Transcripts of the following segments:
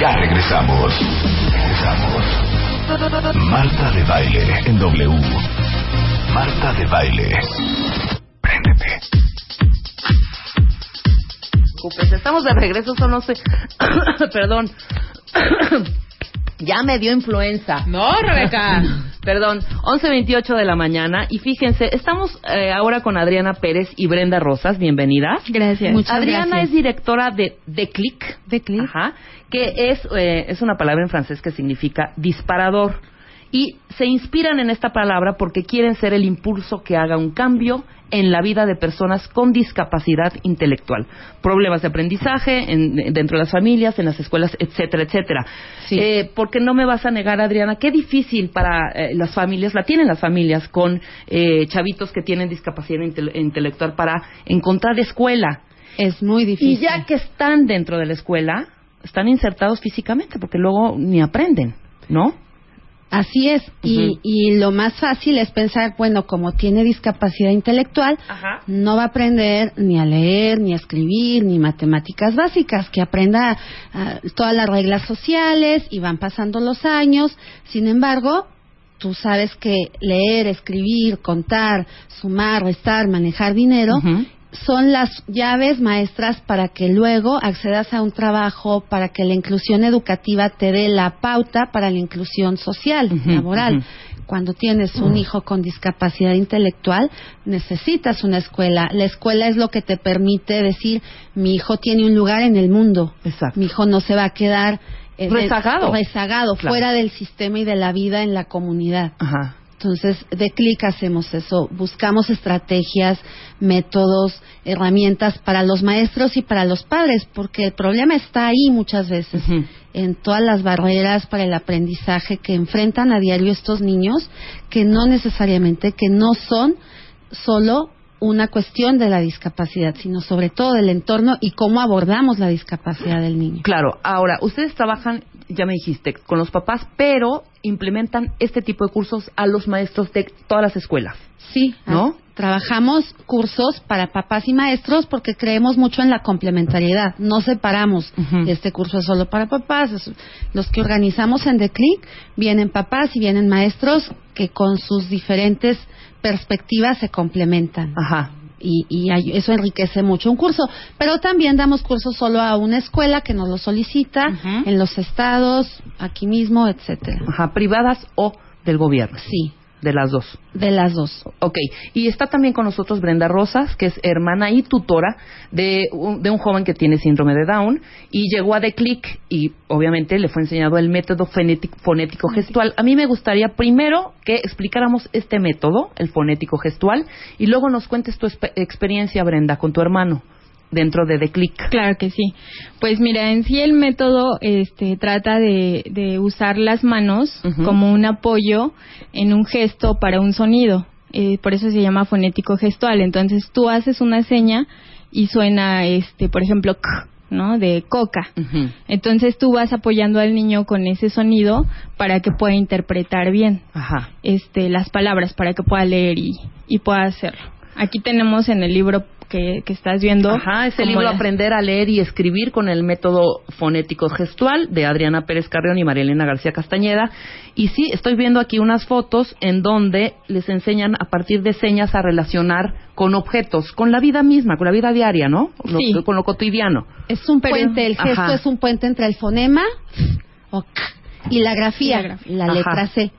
Ya regresamos. Regresamos. Marta de baile en W. Marta de baile. Préndete. Estamos de regreso, son 11. Perdón. ya me dio influenza. No, Rebeca. Perdón, 11.28 de la mañana. Y fíjense, estamos eh, ahora con Adriana Pérez y Brenda Rosas. Bienvenidas. Gracias. Muchas Adriana gracias. es directora de The Click. The Click. Ajá. Que es, eh, es una palabra en francés que significa disparador. Y se inspiran en esta palabra porque quieren ser el impulso que haga un cambio en la vida de personas con discapacidad intelectual. Problemas de aprendizaje en- dentro de las familias, en las escuelas, etcétera, etcétera. Sí. Eh, porque no me vas a negar, Adriana, qué difícil para eh, las familias, la tienen las familias con eh, chavitos que tienen discapacidad intele- intelectual para encontrar escuela. Es muy Y difícil. ya que están dentro de la escuela, están insertados físicamente porque luego ni aprenden, ¿no? Así es. y, y lo más fácil es pensar, bueno, como tiene discapacidad intelectual, Ajá. no va a aprender ni a leer, ni a escribir, ni matemáticas básicas, que aprenda ah, todas las reglas sociales y van pasando los años. Sin embargo, tú sabes que leer, escribir, contar, sumar, restar, manejar dinero. Son las llaves maestras para que luego accedas a un trabajo, para que la inclusión educativa te dé la pauta para la inclusión social, laboral. Cuando tienes un hijo con discapacidad intelectual, necesitas una escuela. La escuela es lo que te permite decir, mi hijo tiene un lugar en el mundo. Exacto. Mi hijo no se va a quedar eh, Rezagado. rezagado, Claro. fuera del sistema y de la vida en la comunidad. Ajá. Entonces, de clic hacemos eso. Buscamos estrategias, métodos, herramientas para los maestros y para los padres, porque el problema está ahí muchas veces, en todas las barreras para el aprendizaje que enfrentan a diario estos niños, que no necesariamente, que no son solo una cuestión de la discapacidad, sino sobre todo del entorno y cómo abordamos la discapacidad del niño. Claro, ahora, ustedes trabajan, ya me dijiste, con los papás, pero implementan este tipo de cursos a los maestros de todas las escuelas. Sí, ¿No? ah, Trabajamos cursos para papás y maestros porque creemos mucho en la complementariedad. No separamos. Este curso es solo para papás. los que organizamos en The Click vienen papás y vienen maestros que con sus diferentes perspectivas se complementan. Ajá. Y, y ay- eso enriquece mucho un curso. Pero también damos cursos solo a una escuela que nos lo solicita, en los estados, aquí mismo, etcétera. Ajá, privadas o del gobierno. Sí, De las dos. de las dos. Ok, y está también con nosotros Brenda Rosas, que es hermana y tutora de un, de un joven que tiene síndrome de Down y llegó a The Click y obviamente le fue enseñado el método fonético, fonético gestual. A mí me gustaría primero que explicáramos este método, el fonético gestual, y luego nos cuentes tu experiencia, Brenda, con tu hermano dentro de The Click. Claro que sí. Pues mira, en sí el método este, trata de, de usar las manos como un apoyo en un gesto para un sonido. Eh, por eso se llama fonético gestual. Entonces tú haces una seña y suena, este, por ejemplo, k, ¿no? De coca. Entonces tú vas apoyando al niño con ese sonido para que pueda interpretar bien Ajá. este, las palabras, para que pueda leer y, y pueda hacerlo. Aquí tenemos en el libro que, que estás viendo. Ajá, ese como libro las- Aprender a leer y escribir con el método fonético gestual de Adriana Pérez Carrión y María Elena García Castañeda. Y sí, estoy viendo aquí unas fotos en donde les enseñan a partir de señas a relacionar con objetos, con la vida misma, con la vida diaria, ¿no? Lo- Sí. con lo cotidiano. Es un Pero- puente, el gesto ajá. es un puente entre el fonema o y la grafía, Y la grafía. la Ajá. letra C.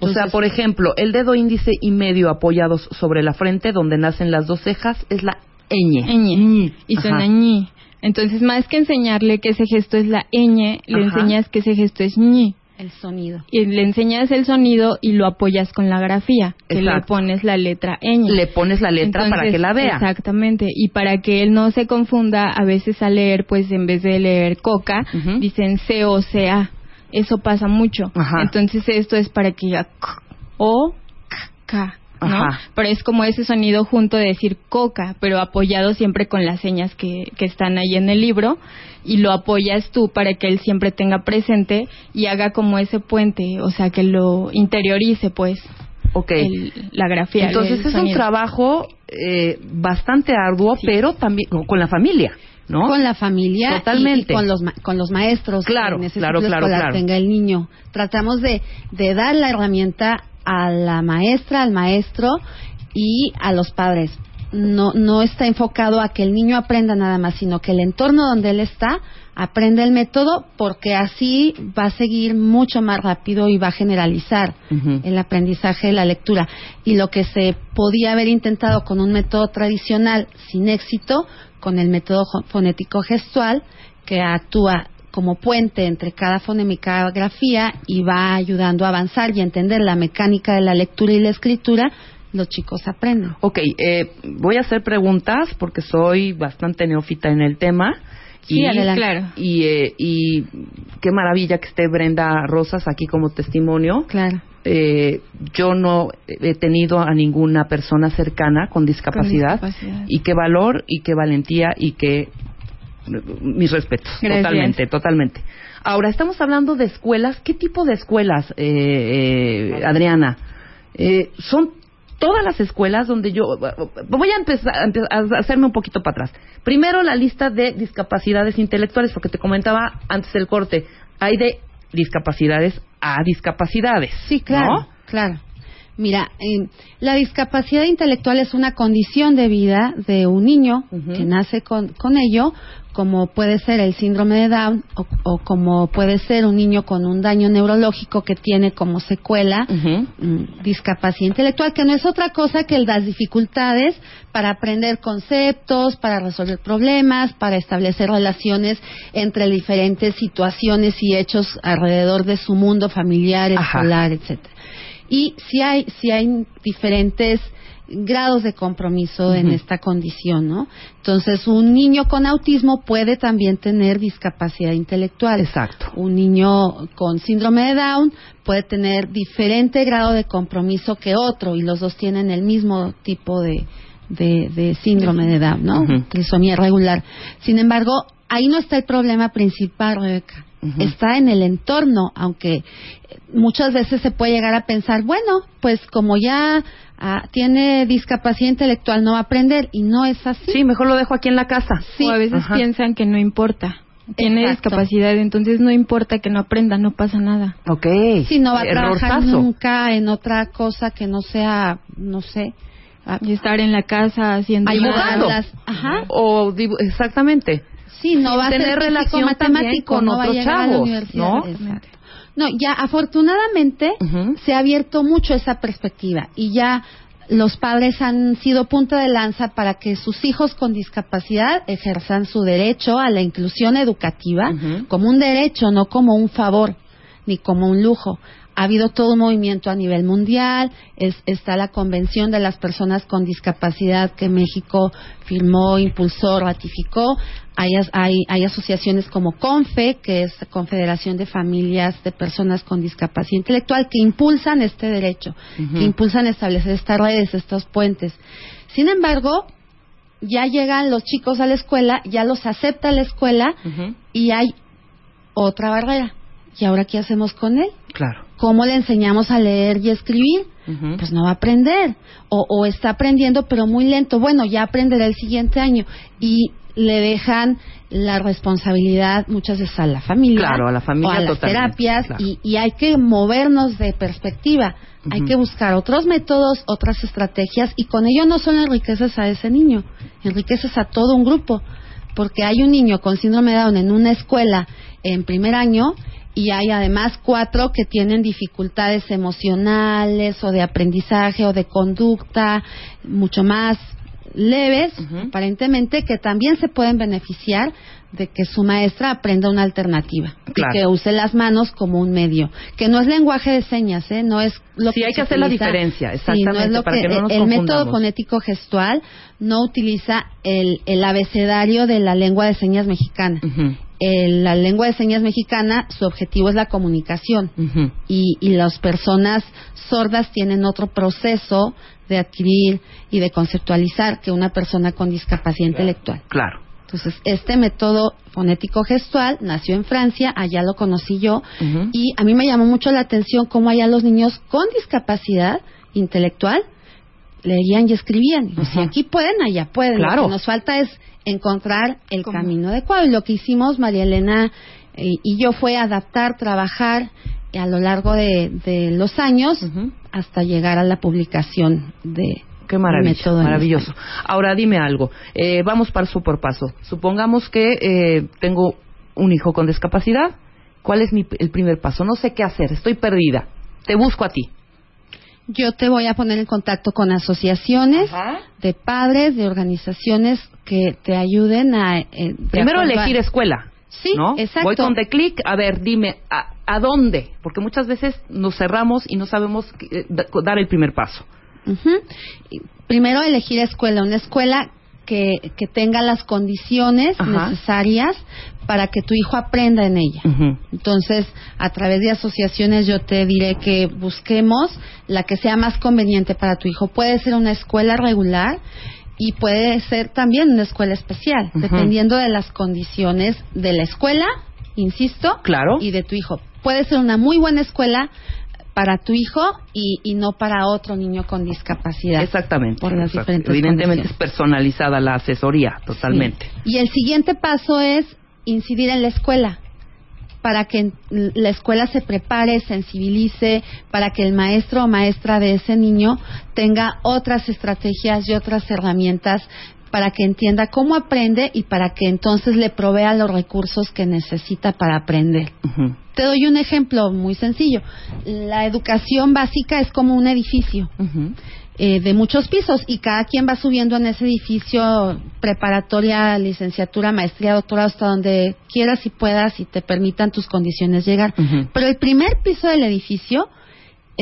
o sea, por ejemplo, el dedo índice y medio apoyados sobre la frente, donde nacen las dos cejas, es la ñ. ñ. Y suena ñi. Entonces, más que enseñarle que ese gesto es la ñ, le Ajá. enseñas que ese gesto es ñi. el sonido. Y le enseñas el sonido y lo apoyas con la grafía, que le pones la letra ñ. Le pones la letra para que la vea. Exactamente. Y para que él no se confunda, a veces al leer, pues en vez de leer coca, dicen C o C-A. Eso pasa mucho. Ajá. Entonces esto es para que diga o k, ¿no? Ajá. Pero es como ese sonido junto de decir coca, pero apoyado siempre con las señas que, que están ahí en el libro y lo apoyas tú para que él siempre tenga presente y haga como ese puente, o sea, que lo interiorice, pues, Ok. el- la grafía. Entonces es un trabajo eh, bastante arduo, Sí. pero también con la familia. ¿No? Con la familia Totalmente. Y, con, los, con los maestros claro, en claro, claro, claro. tenga el niño. Tratamos de, de dar la herramienta a la maestra, al maestro y a los padres. No, no está enfocado a que el niño aprenda nada más, sino que el entorno donde él está aprenda el método porque así va a seguir mucho más rápido y va a generalizar el aprendizaje de la lectura. Y lo que se podía haber intentado con un método tradicional sin éxito, con el método fonético gestual, que actúa como puente entre cada fonema y cada grafía y va ayudando a avanzar y a entender la mecánica de la lectura y la escritura, los chicos aprenden. Ok, eh, voy a hacer preguntas porque soy bastante neófita en el tema. Sí, adelante. Claro. Y, eh, y qué maravilla que esté Brenda Rosas aquí como testimonio. Claro. Eh, yo no he tenido a ninguna persona cercana con discapacidad, discapacidad. y qué valor y qué valentía y qué mis respetos. Gracias. totalmente totalmente. Ahora estamos hablando de escuelas. Qué tipo de escuelas eh, eh, Adriana Eh, son todas las escuelas donde yo voy a empezar a empe- a hacerme un poquito para atrás. Primero la lista de discapacidades intelectuales porque te comentaba antes del corte hay de discapacidades a discapacidades Sí, claro, ¿no? claro. Mira, eh, la discapacidad intelectual es una condición de vida de un niño que nace con, con ello, como puede ser el síndrome de Down o, o como puede ser un niño con un daño neurológico que tiene como secuela mm, discapacidad intelectual, que no es otra cosa que las dificultades para aprender conceptos, para resolver problemas, para establecer relaciones entre diferentes situaciones y hechos alrededor de su mundo familiar, Ajá. escolar, etcétera. Y si hay, si hay diferentes grados de compromiso en esta condición, ¿no? Entonces, un niño con autismo puede también tener discapacidad intelectual. Exacto. Un niño con síndrome de Down puede tener diferente grado de compromiso que otro y los dos tienen el mismo tipo de, de, de síndrome de Down, ¿no? Ujú. Trisomía regular. Sin embargo, ahí no está el problema principal, Rebeca. Está en el entorno, aunque muchas veces se puede llegar a pensar, bueno, pues como ya ah, tiene discapacidad intelectual no va a aprender y no es así. sí mejor lo dejo aquí en la casa Sí. o a veces Ajá. piensan que no importa. Tiene Exacto. discapacidad, entonces no importa que no aprenda, no pasa nada. Ok. Sí, no va a trabajar nunca en otra cosa que no sea, no sé, ah, Y estar en la casa haciendo ayudarlas. Ajá. O exactamente. Sí, no va a Tener relación también matemático, con no va a otros llegar a la chavos, universidad. ¿no? Exacto. No, ya afortunadamente se ha abierto mucho esa perspectiva y ya los padres han sido punta de lanza para que sus hijos con discapacidad ejerzan su derecho a la inclusión educativa como un derecho, no como un favor ni como un lujo. Ha habido todo un movimiento a nivel mundial, es- está la Convención de las Personas con Discapacidad que México firmó, impulsó, ratificó. Hay, hay, hay asociaciones como CONFE, que es Confederación de Familias de Personas con Discapacidad Intelectual, que impulsan este derecho, que impulsan establecer estas redes, estos puentes. Sin embargo, ya llegan los chicos a la escuela, ya los acepta la escuela y hay otra barrera. ¿Y ahora qué hacemos con él? Claro. ¿Cómo le enseñamos a leer y escribir? Pues no va a aprender. O, o está aprendiendo, pero muy lento. Bueno, ya aprenderá el siguiente año. Y le dejan la responsabilidad muchas veces a la familia. Claro, a la familia o a las terapias. claro. Y, y hay que movernos de perspectiva. Hay que buscar otros métodos, otras estrategias. Y con ello no solo enriqueces a ese niño, enriqueces a todo un grupo. Porque hay un niño con síndrome de Down en una escuela en primer año y hay además cuatro que tienen dificultades emocionales o de aprendizaje o de conducta mucho más leves, aparentemente, que también se pueden beneficiar de que su maestra aprenda una alternativa Claro. y que use las manos como un medio, que no es lenguaje de señas, ¿eh? no es lo Sí, que hay que hacer la diferencia, Sí, exactamente, no es lo para que no nos el método fonético gestual no utiliza el, el abecedario de la lengua de señas mexicana. Ujú. El- la lengua de señas mexicana, su objetivo es la comunicación y, y las personas sordas tienen otro proceso de adquirir y de conceptualizar que una persona con discapacidad intelectual. Claro. Entonces, este método fonético gestual nació en Francia, allá lo conocí yo, y a mí me llamó mucho la atención cómo allá los niños con discapacidad intelectual leían y escribían. Y si aquí pueden, allá pueden. Claro. Lo que nos falta es encontrar el ¿Cómo? camino adecuado. Y lo que hicimos María Elena eh, y yo fue adaptar, trabajar a lo largo de, de los años hasta llegar a la publicación de Qué en maravilloso. Ahora dime algo, eh, vamos paso por paso. Supongamos que eh, tengo un hijo con discapacidad. ¿Cuál es mi, el primer paso? No sé qué hacer, estoy perdida. Te busco a ti. Yo te voy a poner en contacto con asociaciones Ajá. de padres, de organizaciones que te ayuden a... eh, de Primero elegir escuela. Sí, ¿no? exacto. Voy con The Click, a ver, dime, ¿a, a dónde? Porque muchas veces nos cerramos y no sabemos eh, da- dar el primer paso. Y Primero elegir escuela, una escuela que, que tenga las condiciones Ajá. necesarias para que tu hijo aprenda en ella. Entonces, a través de asociaciones yo te diré que busquemos la que sea más conveniente para tu hijo. Puede ser una escuela regular y puede ser también una escuela especial, dependiendo de las condiciones de la escuela, insisto, Claro. y de tu hijo. Puede ser una muy buena escuela para tu hijo y, y no para otro niño con discapacidad. Exactamente. Por las diferentes Evidentemente es personalizada la asesoría, totalmente. Sí. Y el siguiente paso es incidir en la escuela para que la escuela se prepare, sensibilice, para que el maestro o maestra de ese niño tenga otras estrategias y otras herramientas para que entienda cómo aprende y para que entonces le provea los recursos que necesita para aprender. Te doy un ejemplo muy sencillo. La educación básica es como un edificio eh, de muchos pisos y cada quien va subiendo en ese edificio preparatoria, licenciatura, maestría, doctorado, hasta donde quieras y puedas y te permitan tus condiciones llegar. Pero el primer piso del edificio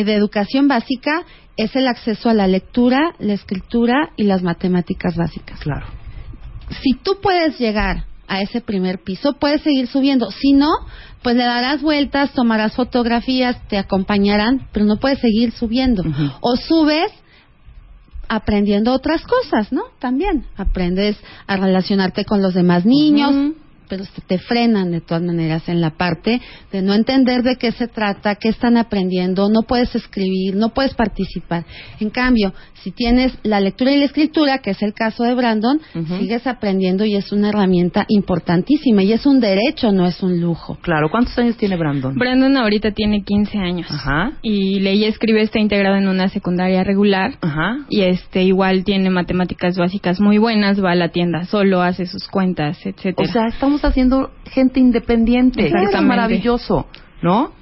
de educación básica es el acceso a la lectura, la escritura y las matemáticas básicas. Claro. Si tú puedes llegar a ese primer piso, puedes seguir subiendo. Si no, pues le darás vueltas, tomarás fotografías, te acompañarán, pero no puedes seguir subiendo. O subes aprendiendo otras cosas, ¿no? También aprendes a relacionarte con los demás niños. Pero se te frenan de todas maneras en la parte de no entender de qué se trata, qué están aprendiendo, no puedes escribir, no puedes participar. En cambio, si tienes la lectura y la escritura, que es el caso de Brandon, sigues aprendiendo y es una herramienta importantísima y es un derecho, no es un lujo. Claro. ¿Cuántos años tiene Brandon? Brandon ahorita tiene 15 años. Ajá. Y leí y escribe está integrado en una secundaria regular. Ajá. Y este igual tiene matemáticas básicas muy buenas, va a la tienda solo, hace sus cuentas, etcétera. O sea, estamos haciendo gente independiente. Eso es maravilloso, ¿no?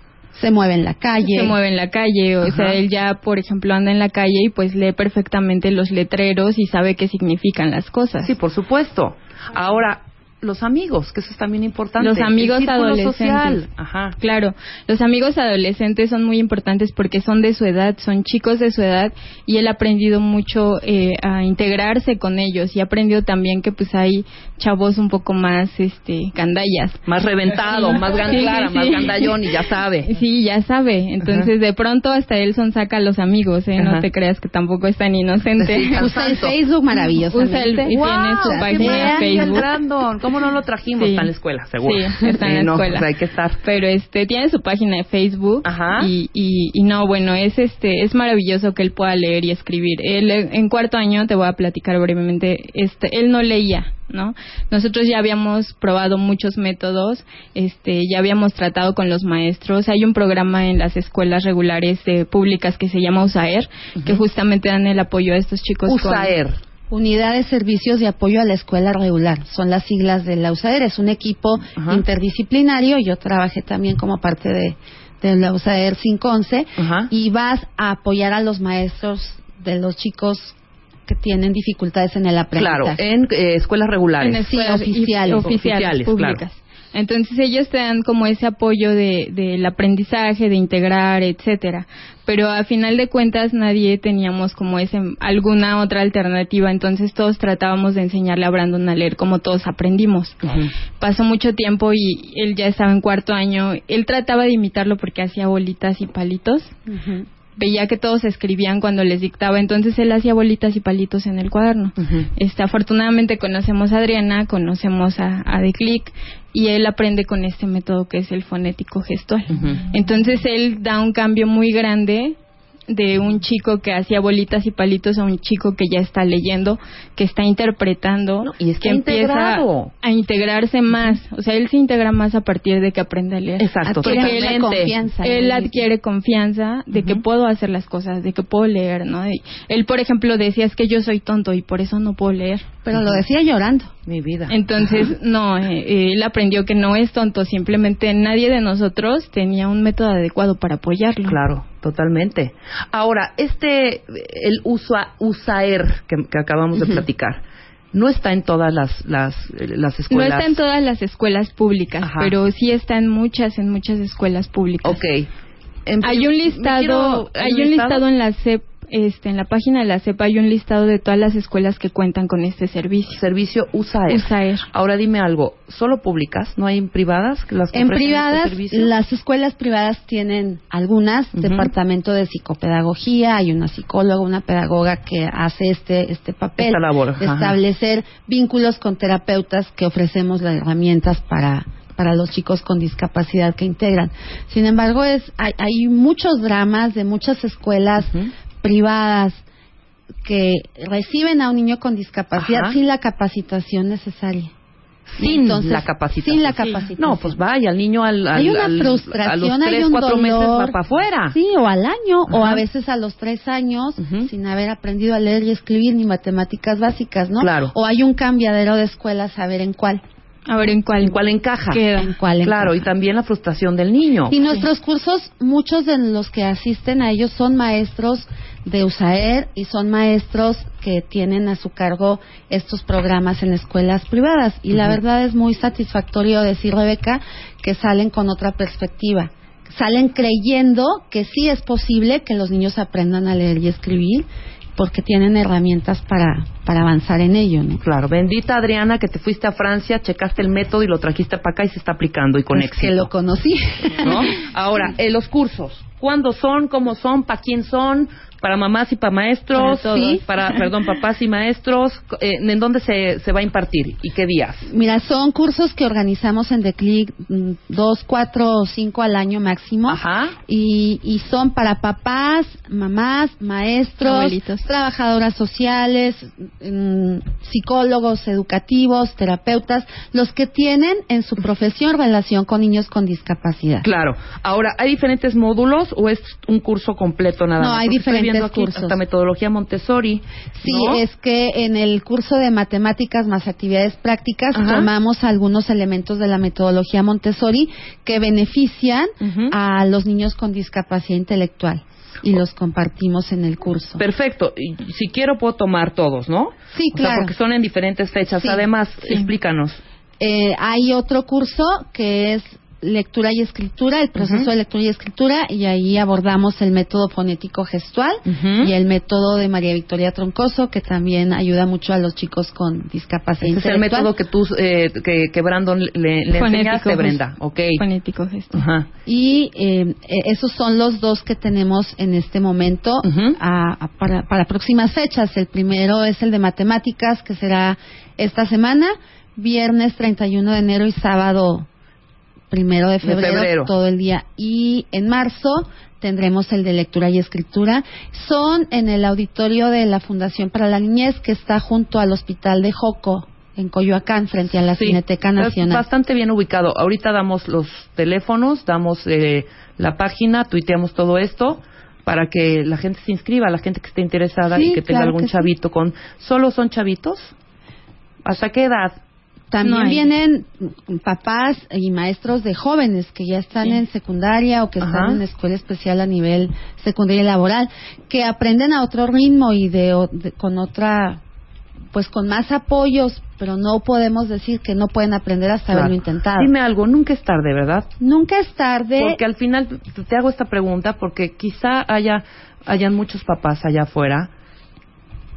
Se mueve en la calle. se mueve en la calle, o Ajá. sea, él ya, por ejemplo, anda en la calle y pues lee perfectamente los letreros y sabe qué significan las cosas. Sí, por supuesto. Ahora, los amigos, que eso es también importante. Los amigos El adolescentes. social. Ajá. Claro, los amigos adolescentes son muy importantes porque son de su edad, son chicos de su edad y él ha aprendido mucho eh, a integrarse con ellos y ha aprendido también que pues hay chavos un poco más este gandallas. Más reventado, Sí. más Sí, sí. más gandallón y ya sabe. Sí, ya sabe. Entonces, de pronto hasta él son saca a los amigos, ¿eh? Ajá. No te creas que tampoco es tan inocente. Usa el. Facebook maravillosamente. Usa el- y tiene su ¡Guau! página ¡Qué de maravilla, Facebook. el Brandon! ¿Cómo no lo trajimos? Sí. Está en la escuela, seguro. Sí, está en la no, escuela. pues hay que estar. Pero este tiene su página de Facebook Ajá. y, y, y no, bueno, es este es maravilloso que él pueda leer y escribir. Él eh, en cuarto año te voy a platicar brevemente, este él no leía, ¿no? Nosotros ya habíamos probado muchos métodos, este ya habíamos tratado con los maestros. Hay un programa en las escuelas regulares eh, públicas que se llama USAER, que justamente dan el apoyo a estos chicos con- USAER. Unidad de Servicios de Apoyo a la Escuela Regular. Son las siglas de la USAER. Es un equipo Ajá. interdisciplinario. Yo trabajé también como parte de, de la USAER 511. Ajá. Y vas a apoyar a los maestros de los chicos que tienen dificultades en el Claro, aprendizaje. en eh, escuelas regulares. en escuelas Sí, y- oficiales. oficiales, Oficiales, públicas. claro. Entonces ellos te dan como ese apoyo de del aprendizaje, de integrar, etcétera. Pero a final de cuentas nadie teníamos como ese alguna otra alternativa, entonces todos tratábamos de enseñarle a Brandon a leer como todos aprendimos. Pasó mucho tiempo y él ya estaba en cuarto año. Él trataba de imitarlo porque hacía bolitas y palitos. Veía que todos escribían cuando les dictaba, entonces él hacía bolitas y palitos en el cuaderno. Este, afortunadamente conocemos a Adriana, conocemos a, a The Click y él aprende con este método que es el fonético gestual. Entonces él da un cambio muy grande de un chico que hacía bolitas y palitos a un chico que ya está leyendo, que está interpretando, No, y está que empieza a integrarse más. O sea, él se integra más a partir de que aprende a leer. Exacto, Adquiere mucha totalmente. confianza. Él adquiere confianza de que puedo hacer las cosas, de que puedo leer, ¿no? Y él, por ejemplo, decía es que yo soy tonto y por eso no puedo leer. Pero lo decía llorando. Mi vida. Entonces, no, eh, eh, él aprendió que no es tonto, simplemente nadie de nosotros tenía un método adecuado para apoyarlo. Claro, totalmente. Ahora, este, el usa, USAER que, que acabamos de platicar, no está en todas las, las, las No escuelas. está en todas las escuelas públicas, Ajá. pero sí está en muchas, en muchas escuelas públicas. Ok. En- Hay un listado, quiero- hay un listado en la CEP, este, en la página de la CEP hay un listado de todas las escuelas que cuentan con este servicio. Servicio USAER. USAER. Ahora dime algo, ¿solo públicas? ¿No hay en privadas? las que En este privadas, las escuelas privadas tienen algunas, departamento de psicopedagogía, hay una psicóloga, una pedagoga que hace este, este papel Esta labor, de ajá. establecer vínculos con terapeutas que ofrecemos las herramientas para para los chicos con discapacidad que integran. Sin embargo, es hay, hay muchos dramas de muchas escuelas. Privadas que reciben a un niño con discapacidad Ajá. sin la capacitación necesaria. Sin Entonces, la capacitación. Sin la capacitación. No, pues vaya, el niño al, al- hay una al- frustración, a los hay tres, un cuatro meses dolor. para afuera. Sí, o al año, o a veces a los tres años, sin haber aprendido a leer y escribir ni matemáticas básicas, ¿no? Claro. O hay un cambiadero de escuelas a ver en cuál. A ver en cuál, ¿En cuál encaja? queda. En cuál Claro, y también la frustración del niño. Y nuestros cursos, muchos de los que asisten a ellos son maestros de USAER y son maestros que tienen a su cargo estos programas en escuelas privadas. Y la verdad es muy satisfactorio decir, Rebeca, que salen con otra perspectiva. Salen creyendo que sí es posible que los niños aprendan a leer y escribir porque tienen herramientas para, para avanzar en ello, ¿no? Claro, bendita Adriana que te fuiste a Francia, checaste el método y lo trajiste para acá y se está aplicando y con Pues éxito. que lo conocí. ¿no? Ahora, eh, los cursos, ¿cuándo son? ¿Cómo son? ¿Para quién son? ¿Para mamás y para maestros? Para. Sí, para, perdón, papás y maestros. Eh, ¿En dónde se, se va a impartir y qué días? Mira, son cursos que organizamos en Declic mm, dos, cuatro o cinco al año máximo. Ajá. Y, y son para papás, mamás, maestros, Abuelitos. trabajadoras sociales, mm, psicólogos educativos, terapeutas, los que tienen en su profesión relación con niños con discapacidad. Claro. Ahora, ¿hay diferentes módulos o es un curso completo nada No, más? hay Porque estoy diferentes viendo aquí cursos. Hasta metodología Montessori. Sí, ¿no? es que en el curso de matemáticas más actividades prácticas Ajá. tomamos algunos elementos de la metodología Montessori que benefician a los niños con discapacidad intelectual y los compartimos en el curso. Perfecto. Y si quiero puedo tomar todos, ¿no? Sí, O sea, claro. porque son en diferentes fechas. Sí, Además, sí. explícanos. Eh, hay otro curso que es lectura y escritura, el proceso Ujú. de lectura y escritura, y ahí abordamos el método fonético gestual Ujú. y el método de María Victoria Troncoso, que también ayuda mucho a los chicos con discapacidad Ese es el método que tú, eh, que, que Brandon le, le enseñaste. Brenda. Ok. Fonético gesto. Ajá. Y eh, eh, esos son los dos que tenemos en este momento a- a- para, para próximas fechas. El primero es el de matemáticas, que será esta semana, viernes 31 de enero y sábado primero de febrero, febrero. todo el día. Y en marzo tendremos el de lectura y escritura. Son en el auditorio de la Fundación para la Niñez, que está junto al Hospital de Joco, en Coyoacán, frente a la Sí, Cineteca Nacional. bastante bien ubicado. Ahorita damos los teléfonos, damos eh, la página, tuiteamos todo esto para que la gente se inscriba, la gente que esté interesada Sí, y que tenga claro algún que sí. chavito con... ¿Solo son chavitos? ¿Hasta qué edad? También No vienen papás y maestros de jóvenes que ya están Sí. en secundaria o que Ajá. están en escuela especial a nivel secundaria y laboral, que aprenden a otro ritmo y de, de- con otra, pues con más apoyos, pero no podemos decir que no pueden aprender hasta Claro. haberlo intentado. Dime algo, nunca es tarde, ¿verdad? Nunca es tarde. Porque al final te hago esta pregunta porque quizá haya hayan muchos papás allá afuera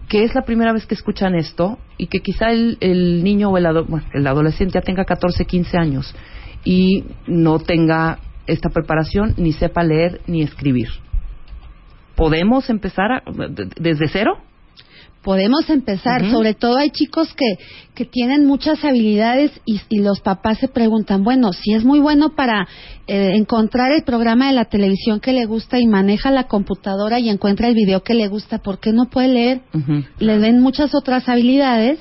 que es la primera vez que escuchan esto y que quizá el, el niño o el, ado- el adolescente ya tenga 14, 15 años y no tenga esta preparación ni sepa leer ni escribir. ¿Podemos empezar a- de- desde cero? Podemos empezar. Sobre todo hay chicos que, que tienen muchas habilidades y, y los papás se preguntan, bueno, si es muy bueno para eh, encontrar el programa de la televisión que le gusta y maneja la computadora y encuentra el video que le gusta, ¿por qué no puede leer? Ujú. Le den muchas otras habilidades.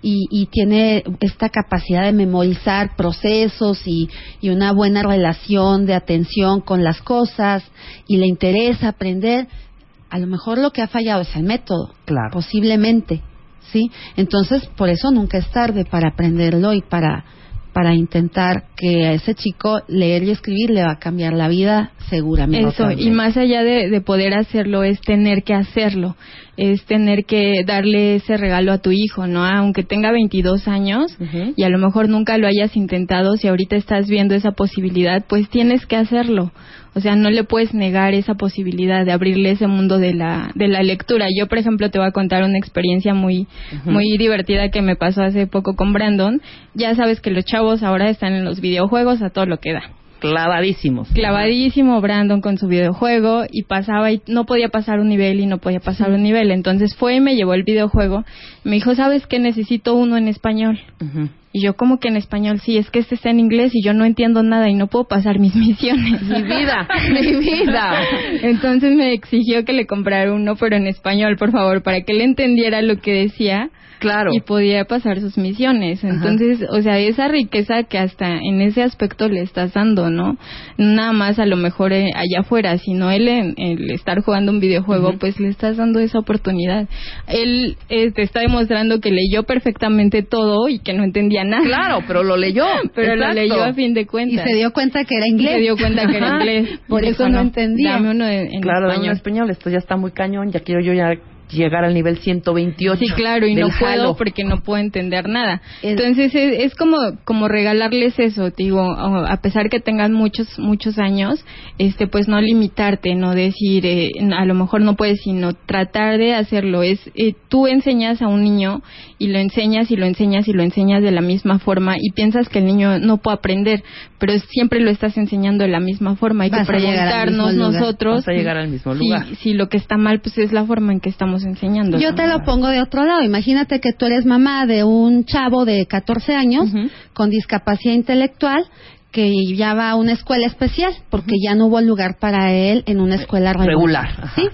Y, y tiene esta capacidad de memorizar procesos y, y una buena relación de atención con las cosas y le interesa aprender, a lo mejor lo que ha fallado es el método Claro. posiblemente, ¿sí? Entonces, por eso nunca es tarde para aprenderlo y para para intentar que a ese chico leer y escribir le va a cambiar la vida seguramente. Eso, y más allá de, de poder hacerlo, es tener que hacerlo, es tener que darle ese regalo a tu hijo, ¿no? Aunque tenga 22 años y a lo mejor nunca lo hayas intentado, si ahorita estás viendo esa posibilidad, pues tienes que hacerlo. O sea, no le puedes negar esa posibilidad de abrirle ese mundo de la, de la lectura. Yo, por ejemplo, te voy a contar una experiencia muy, muy divertida que me pasó hace poco con Brandon. Ya sabes que los chavos ahora están en los videojuegos a todo lo que da Clavadísimos. clavadísimo Brandon con su videojuego y pasaba y no podía pasar un nivel y no podía pasar un nivel. Entonces fue y me llevó el videojuego. Me dijo, ¿sabes qué? Necesito uno en español. Y yo, ¿cómo que en español? Sí, es que este está en inglés y yo no entiendo nada y no puedo pasar mis misiones. Mi vida, mi vida. Entonces me exigió que le comprara uno, pero en español, por favor, para que él entendiera lo que decía Claro. y podía pasar sus misiones. Ajá. Entonces, o sea, esa riqueza que hasta en ese aspecto le estás dando, ¿no? Nada más a lo mejor eh, allá afuera, sino él en el estar jugando un videojuego, pues le estás dando esa oportunidad. Él eh, te está demostrando que leyó perfectamente todo y que no entendía nada. Claro, pero lo leyó. pero lo Exacto. leyó a fin de y cuentas. se dio cuenta que era Y inglés. se dio cuenta que era inglés. Por Y eso dijo, no entendía. Dame uno en, en Claro, en español. español. Esto ya está muy cañón. Ya quiero yo ya llegar al nivel 128. Sí, claro, y no puedo Halo. porque no puedo entender nada. Es- Entonces es, es como como regalarles eso, digo, a pesar que tengan muchos muchos años, este pues no limitarte, no decir eh, a lo mejor no puedes, sino tratar de hacerlo. Es eh, tú enseñas a un niño y lo enseñas y lo enseñas y lo enseñas de la misma forma y piensas que el niño no puede aprender, pero siempre lo estás enseñando de la misma forma. Hay Vas que preguntarnos nosotros a llegar al mismo si-. Si, lo que está mal pues es la forma en que estamos enseñando. Yo te lo pongo de otro lado. Imagínate que tú eres mamá de un chavo de 14 años con discapacidad intelectual que ya va a una escuela especial porque ya no hubo lugar para él en una escuela regular. ¿sí?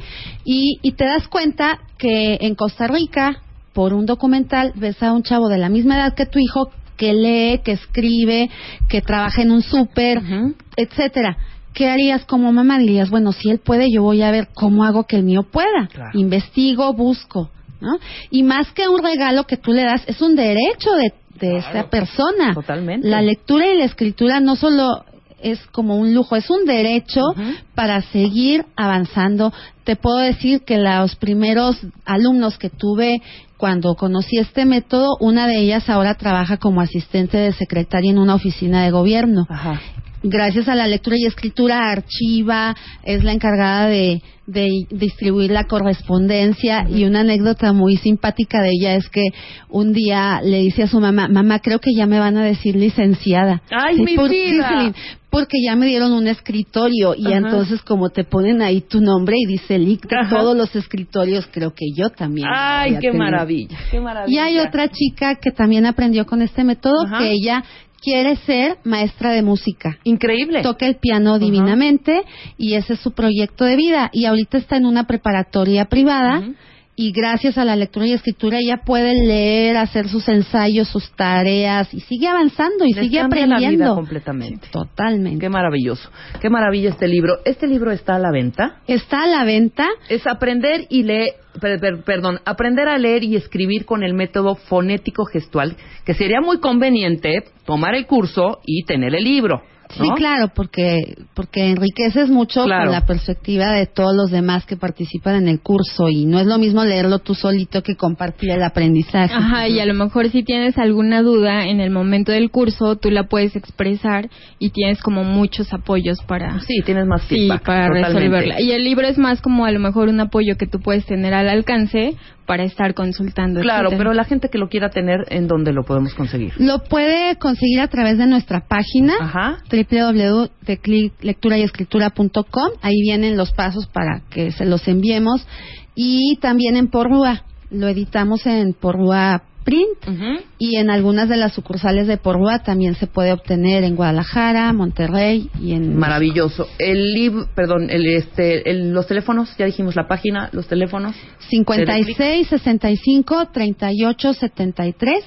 Y, y te das cuenta que en Costa Rica, por un documental, ves a un chavo de la misma edad que tu hijo que lee, que escribe, que trabaja en un súper, etcétera. ¿Qué harías como mamá? Dirías, bueno, si él puede, yo voy a ver cómo hago que el mío pueda. Claro. Investigo, busco, ¿no? Y más que un regalo que tú le das, es un derecho de, de Claro. esa persona. Totalmente. La lectura y la escritura no solo es como un lujo, es un derecho para seguir avanzando. Te puedo decir que los primeros alumnos que tuve cuando conocí este método, una de ellas ahora trabaja como asistente de secretaria en una oficina de gobierno Ajá. Gracias a la lectura y escritura archiva, es la encargada de, de distribuir la correspondencia y una anécdota muy simpática de ella es que un día le dice a su mamá, mamá creo que ya me van a decir licenciada. ¡Ay, mi por- vida! Celine, porque ya me dieron un escritorio y entonces como te ponen ahí tu nombre y dice Lic, Ajá. todos los escritorios creo que yo también. Ay, qué tener". maravilla. Qué maravilla. Y hay otra chica que también aprendió con este método que ella quiere ser maestra de música Increíble. toca el piano divinamente y ese es su proyecto de vida y ahorita está en una preparatoria privada. Y gracias a la lectura y escritura ella puede leer, hacer sus ensayos, sus tareas y sigue avanzando y Les sigue cambia la vida aprendiendo. completamente. Totalmente. Qué maravilloso. Qué maravilla este libro. Este libro está a la venta. Está a la venta. Es aprender y leer, per- per- perdón, aprender a leer y escribir con el método fonético gestual, que sería muy conveniente tomar el curso y tener el libro. Sí, claro, porque porque enriqueces mucho Claro. con la perspectiva de todos los demás que participan en el curso y no es lo mismo leerlo tú solito que compartir el aprendizaje. Ajá, y a lo mejor si tienes alguna duda en el momento del curso, tú la puedes expresar y tienes como muchos apoyos para Sí, tienes más sí, feedback. para totalmente. resolverla. Y el libro es más como a lo mejor un apoyo que tú puedes tener al alcance para estar consultando. Claro, etcétera. pero la gente que lo quiera tener, ¿en dónde lo podemos conseguir? Lo puede conseguir a través de nuestra página Ajá. www.lecturayescritura.com. Ahí vienen los pasos para que se los enviemos. Y también en Porrúa. lo editamos en Porrúa Print y en algunas de las sucursales de Porrúa también se puede obtener en Guadalajara, Monterrey y en Maravilloso. El libro, perdón, el, este, el- los teléfonos, ya dijimos la página, los teléfonos. 56 65 38 73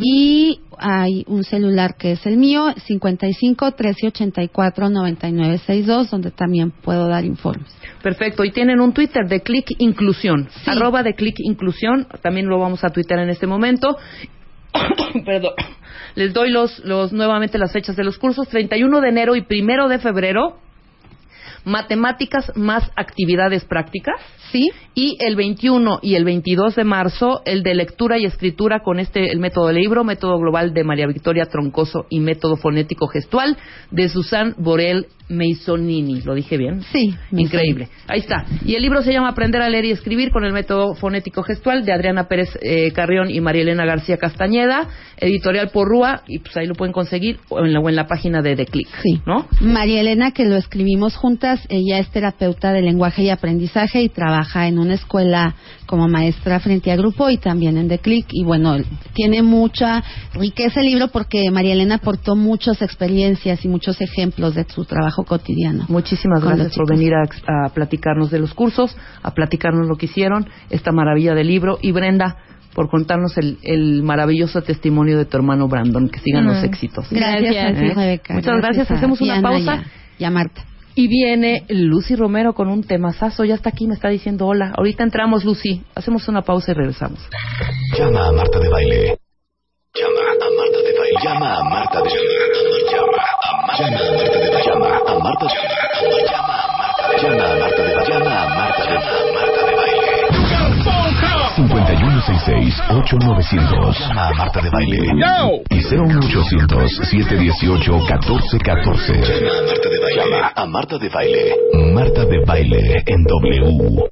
y hay un celular que es el mío 55 13 84 99 62 donde también puedo dar informes. Perfecto. Y tienen un Twitter de Click Inclusión. Sí. Arroba de Click Inclusión. También lo vamos a tuitear en este momento. Perdón. Les doy los, los nuevamente las fechas de los cursos. 31 de enero y primero de febrero. Matemáticas más actividades prácticas. Sí, Y el 21 y el 22 de marzo, el de lectura y escritura con este, el método libro, método global de María Victoria Troncoso y método fonético gestual de Susan Borel Meisonini. ¿Lo dije bien? sí. Increíble. Ahí está. Y el libro se llama Aprender a leer y escribir con el método fonético gestual de Adriana Pérez eh, Carrión y María Elena García Castañeda, editorial Porrúa, y pues ahí lo pueden conseguir o en la, o en la página de The Click. Sí. ¿No? María Elena, que lo escribimos juntas, ella es terapeuta de lenguaje y aprendizaje y trabaja en una escuela como maestra frente a grupo y también en The Click. Y bueno, tiene mucha riqueza el libro porque María Elena aportó muchas experiencias y muchos ejemplos de su trabajo cotidiano. Muchísimas gracias por venir a, a platicarnos de los cursos, a platicarnos lo que hicieron, esta maravilla del libro. Y Brenda, por contarnos el, el maravilloso testimonio de tu hermano Brandon. Que sigan los Mm. éxitos. Gracias, Gracias. a ti, ¿Eh? Rebeca. Muchas gracias. Hacemos una pausa. Y a, y a Marta. Y viene Lucy Romero con un temazazo. Ya está aquí, me está diciendo hola. Ahorita entramos, Lucy. Hacemos una pausa y regresamos. Llama a Marta de Baile. Llama a Marta de Baile. Llama a Marta de Baile. Llama a Marta de Baile. Llama a Marta de Baile. Llama a Marta de Baile. 668-900. Llama a Marta de Baile. ¡No! Y 01800-718-1414. Llama a Marta de Baile. Llama a Marta de Baile. Marta de Baile en W.